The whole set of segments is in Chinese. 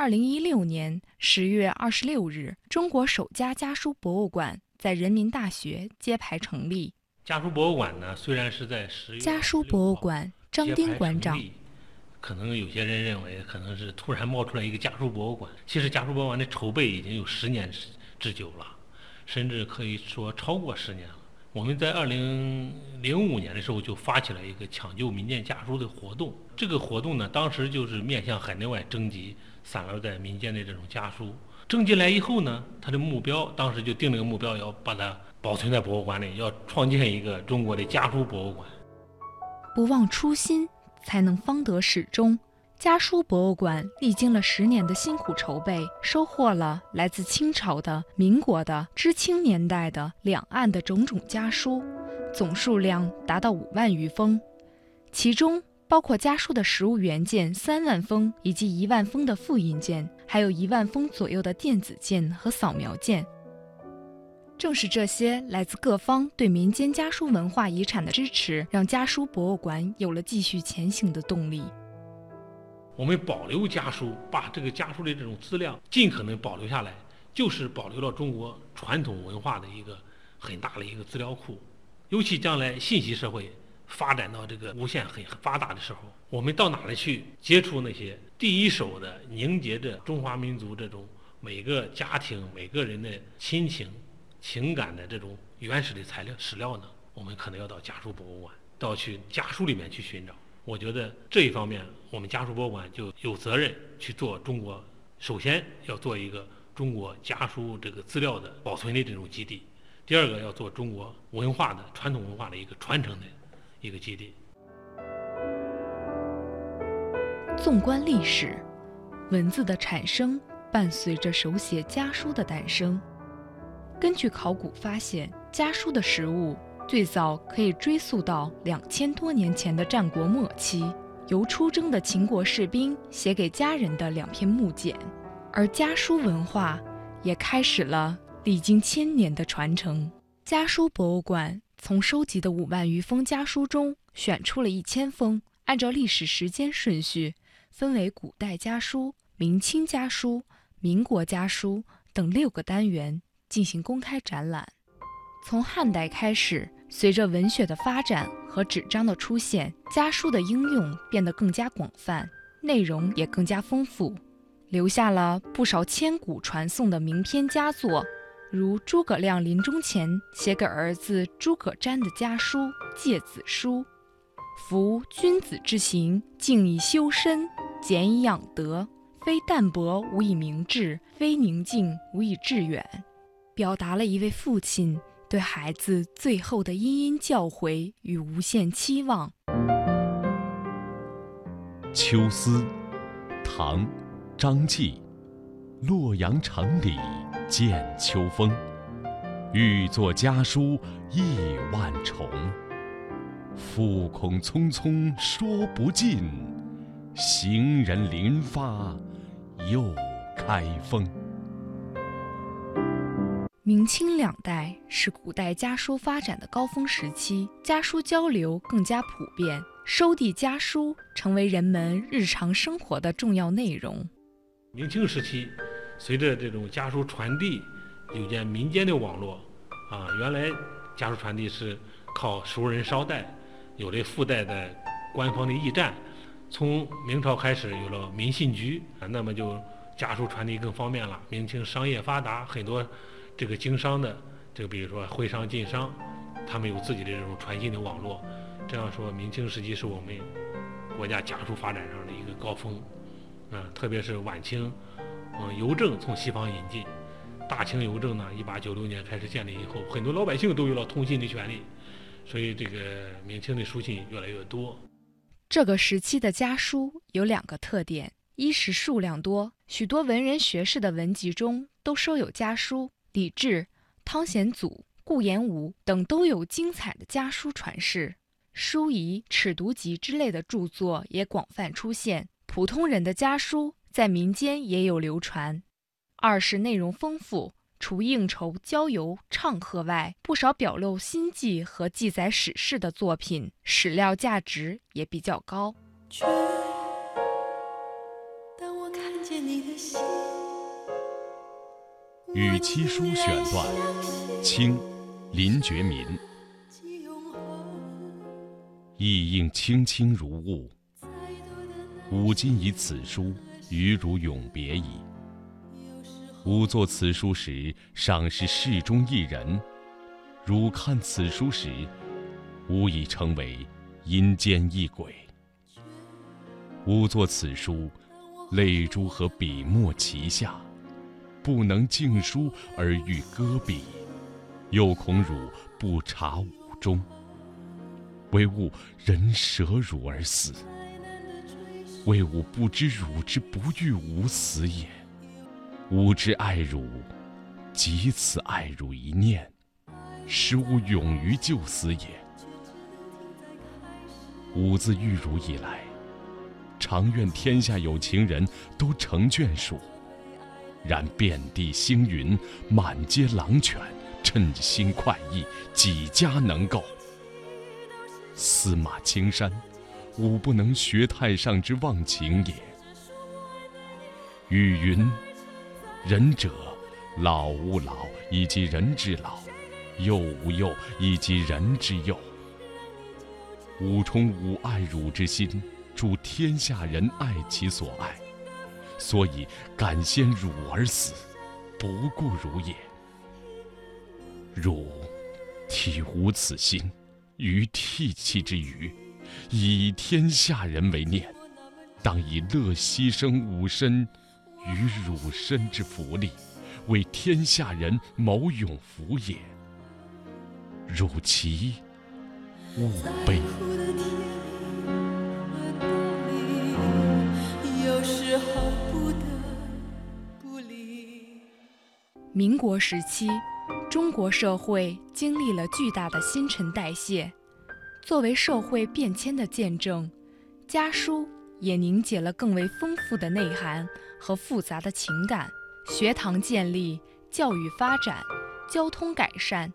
二零一六年十月二十六日，中国首家家书博物馆在人民大学揭牌成立。家书博物馆呢，虽然是在十月家书博物馆张丁馆长，可能有些人认为可能是突然冒出来一个家书博物馆。其实家书博物馆的筹备已经有十年之之久了，甚至可以说超过十年了。我们在二零零五年的时候就发起了一个抢救民间家书的活动。这个活动呢，当时就是面向海内外征集散落在民间的这种家书。征集来以后呢，他的目标当时就定了个目标，要把它保存在博物馆里，要创建一个中国的家书博物馆。不忘初心，才能方得始终。家书博物馆历经了十年的辛苦筹备，收获了来自清朝的、民国的、知青年代的、两岸的种种家书，总数量达到五万余封，其中包括家书的实物原件三万封，以及一万封的复印件，还有一万封左右的电子件和扫描件。正是这些来自各方对民间家书文化遗产的支持，让家书博物馆有了继续前行的动力。我们保留家书，把这个家书的这种资料尽可能保留下来，就是保留了中国传统文化的一个很大的一个资料库。尤其将来信息社会发展到这个无限很发达的时候，我们到哪里去接触那些第一手的凝结着中华民族这种每个家庭每个人的亲情情感的这种原始的材料史料呢？我们可能要到家书博物馆，到去家书里面去寻找。我觉得这一方面，我们家书博物馆就有责任去做中国，首先要做一个中国家书这个资料的保存的这种基地；第二个要做中国文化的传统文化的一个传承的一个基地。纵观历史，文字的产生伴随着手写家书的诞生。根据考古发现，家书的实物。最早可以追溯到两千多年前的战国末期，由出征的秦国士兵写给家人的两篇木简，而家书文化也开始了历经千年的传承。家书博物馆从收集的五万余封家书中选出了一千封，按照历史时间顺序分为古代家书、明清家书、民国家书等六个单元进行公开展览。从汉代开始。随着文学的发展和纸张的出现，家书的应用变得更加广泛，内容也更加丰富，留下了不少千古传颂的名篇佳作，如诸葛亮临终前写给儿子诸葛瞻的家书《诫子书》：“夫君子之行，静以修身，俭以养德，非淡泊无以明志，非宁静无以致远。”表达了一位父亲。对孩子最后的殷殷教诲与无限期望。《秋思》，唐，张继。洛阳城里见秋风，欲作家书意万重。复恐匆匆说不尽，行人临发又开封。明清两代是古代家书发展的高峰时期，家书交流更加普遍，收递家书成为人们日常生活的重要内容。明清时期，随着这种家书传递，有件民间的网络，啊，原来家书传递是靠熟人捎带，有了附带的官方的驿站。从明朝开始有了民信局，啊，那么就家书传递更方便了。明清商业发达，很多。这个经商的，这个比如说徽商、晋商，他们有自己的这种传信的网络。这样说，明清时期是我们国家家书发展上的一个高峰，嗯，特别是晚清，嗯，邮政从西方引进，大清邮政呢，一八九六年开始建立以后，很多老百姓都有了通信的权利，所以这个明清的书信越来越多。这个时期的家书有两个特点：一是数量多，许多文人学士的文集中都收有家书。李治、汤显祖、顾炎武等都有精彩的家书传世，书仪、尺牍集之类的著作也广泛出现。普通人的家书在民间也有流传。二是内容丰富，除应酬、郊游、唱和外，不少表露心迹和记载史事的作品，史料价值也比较高。当我看见你与妻书选段，清，林觉民。意应卿卿如晤，吾今以此书与汝永别矣。吾作此书时，尚是世中一人；汝看此书时，吾已成为阴间一鬼。吾作此书，泪珠和笔墨齐下。不能静书而欲歌笔，又恐汝不察吾衷，唯吾人舍汝而死。为吾不知汝之不欲吾死也，吾之爱汝，即此爱汝一念，使吾勇于就死也。吾自遇汝以来，常愿天下有情人都成眷属。然遍地星云，满街狼犬，称心快意，几家能够？司马青山，吾不能学太上之忘情也。语云：仁者，老吾老以及人之老，幼吾幼以及人之幼。吾充吾爱汝之心，助天下人爱其所爱。所以敢先汝而死，不顾汝也。汝体无此心，于涕泣之余，以天下人为念，当以乐牺牲吾身与汝身之福利，为天下人谋永福也。汝其勿悲。民国时期，中国社会经历了巨大的新陈代谢。作为社会变迁的见证，家书也凝结了更为丰富的内涵和复杂的情感。学堂建立、教育发展、交通改善、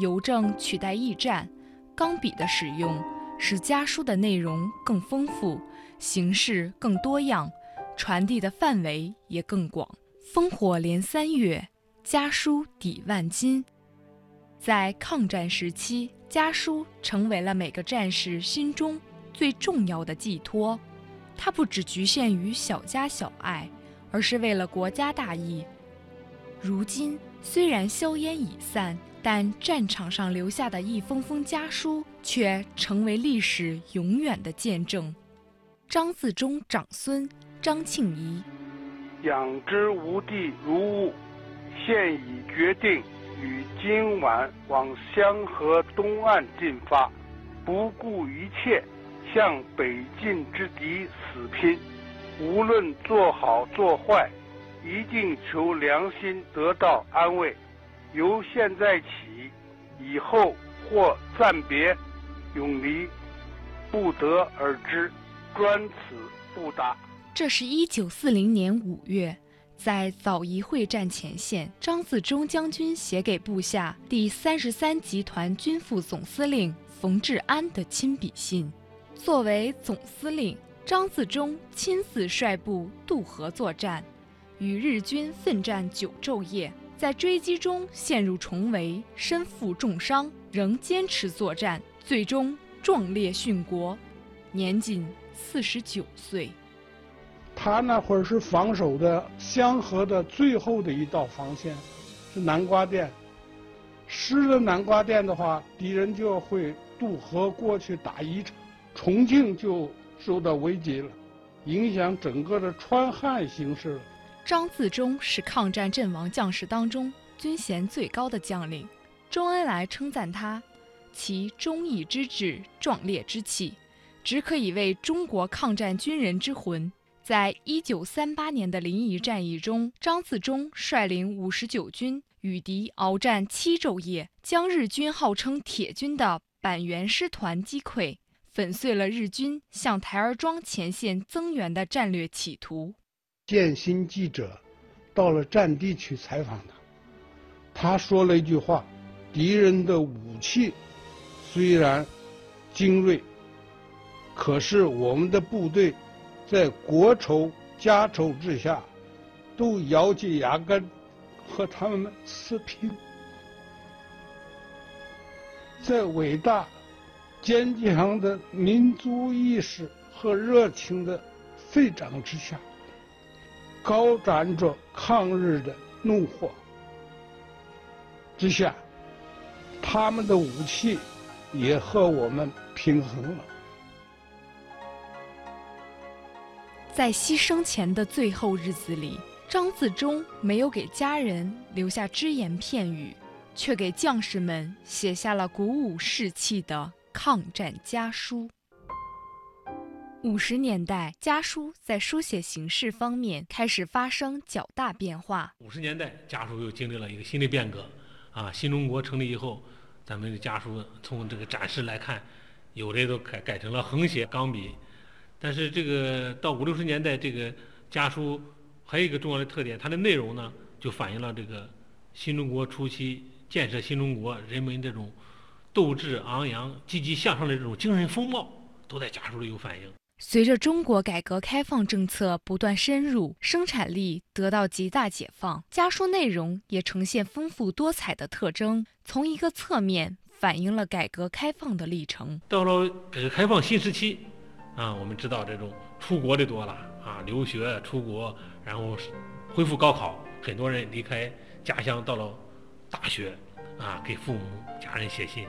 邮政取代驿站、钢笔的使用，使家书的内容更丰富，形式更多样，传递的范围也更广。烽火连三月。家书抵万金，在抗战时期，家书成为了每个战士心中最重要的寄托。它不只局限于小家小爱，而是为了国家大义。如今虽然硝烟已散，但战场上留下的一封封家书却成为历史永远的见证。张自忠长孙张庆仪，养之无地如物。现已决定于今晚往香河东岸进发，不顾一切向北进之敌死拼。无论做好做坏，一定求良心得到安慰。由现在起，以后或暂别、永离，不得而知。专此不答。这是一九四零年五月。在枣宜会战前线，张自忠将军写给部下第三十三集团军副总司令冯治安的亲笔信。作为总司令，张自忠亲自率部渡河作战，与日军奋战九昼夜，在追击中陷入重围，身负重伤，仍坚持作战，最终壮烈殉国，年仅四十九岁。他那会儿是防守的香河的最后的一道防线，是南瓜店。失了南瓜店的话，敌人就会渡河过去打宜昌，重庆就受到危机了，影响整个的川汉形势了。张自忠是抗战阵亡将士当中军衔最高的将领，周恩来称赞他，其忠义之志、壮烈之气，只可以为中国抗战军人之魂。在一九三八年的临沂战役中，张自忠率领五十九军与敌鏖战七昼夜，将日军号称“铁军”的板垣师团击溃，粉碎了日军向台儿庄前线增援的战略企图。建新记者到了战地去采访他，他说了一句话：“敌人的武器虽然精锐，可是我们的部队。”在国仇家仇之下，都咬紧牙根和他们死拼，在伟大、坚强的民族意识和热情的沸涨之下，高涨着抗日的怒火。之下，他们的武器也和我们平衡了。在牺牲前的最后日子里，张自忠没有给家人留下只言片语，却给将士们写下了鼓舞士气的抗战家书。五十年代，家书在书写形式方面开始发生较大变化。五十年代，家书又经历了一个新的变革。啊，新中国成立以后，咱们的家书从这个展示来看，有的都改改成了横写钢笔。但是这个到五六十年代，这个家书还有一个重要的特点，它的内容呢，就反映了这个新中国初期建设新中国人们这种斗志昂扬、积极向上的这种精神风貌，都在家书里有反映。随着中国改革开放政策不断深入，生产力得到极大解放，家书内容也呈现丰富多彩的特征，从一个侧面反映了改革开放的历程。到了改革开放新时期。啊，我们知道这种出国的多了啊，留学出国，然后恢复高考，很多人离开家乡到了大学，啊，给父母家人写信，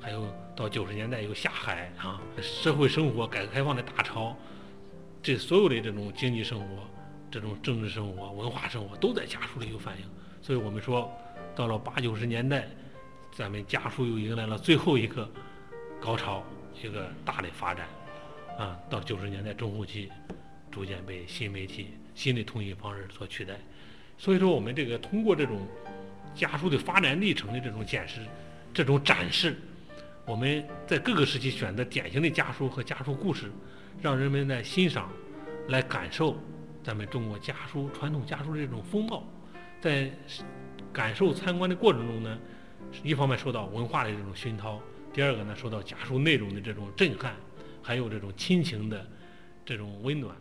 还有到九十年代又下海啊，社会生活改革开放的大潮，这所有的这种经济生活、这种政治生活、文化生活都在家书里有反映，所以我们说，到了八九十年代，咱们家书又迎来了最后一个高潮，一个大的发展。啊，到九十年代中后期，逐渐被新媒体、新的通信方式所取代。所以说，我们这个通过这种家书的发展历程的这种显示、这种展示，我们在各个时期选择典型的家书和家书故事，让人们来欣赏、来感受咱们中国家书传统家书的这种风貌。在感受参观的过程中呢，一方面受到文化的这种熏陶，第二个呢，受到家书内容的这种震撼。还有这种亲情的这种温暖。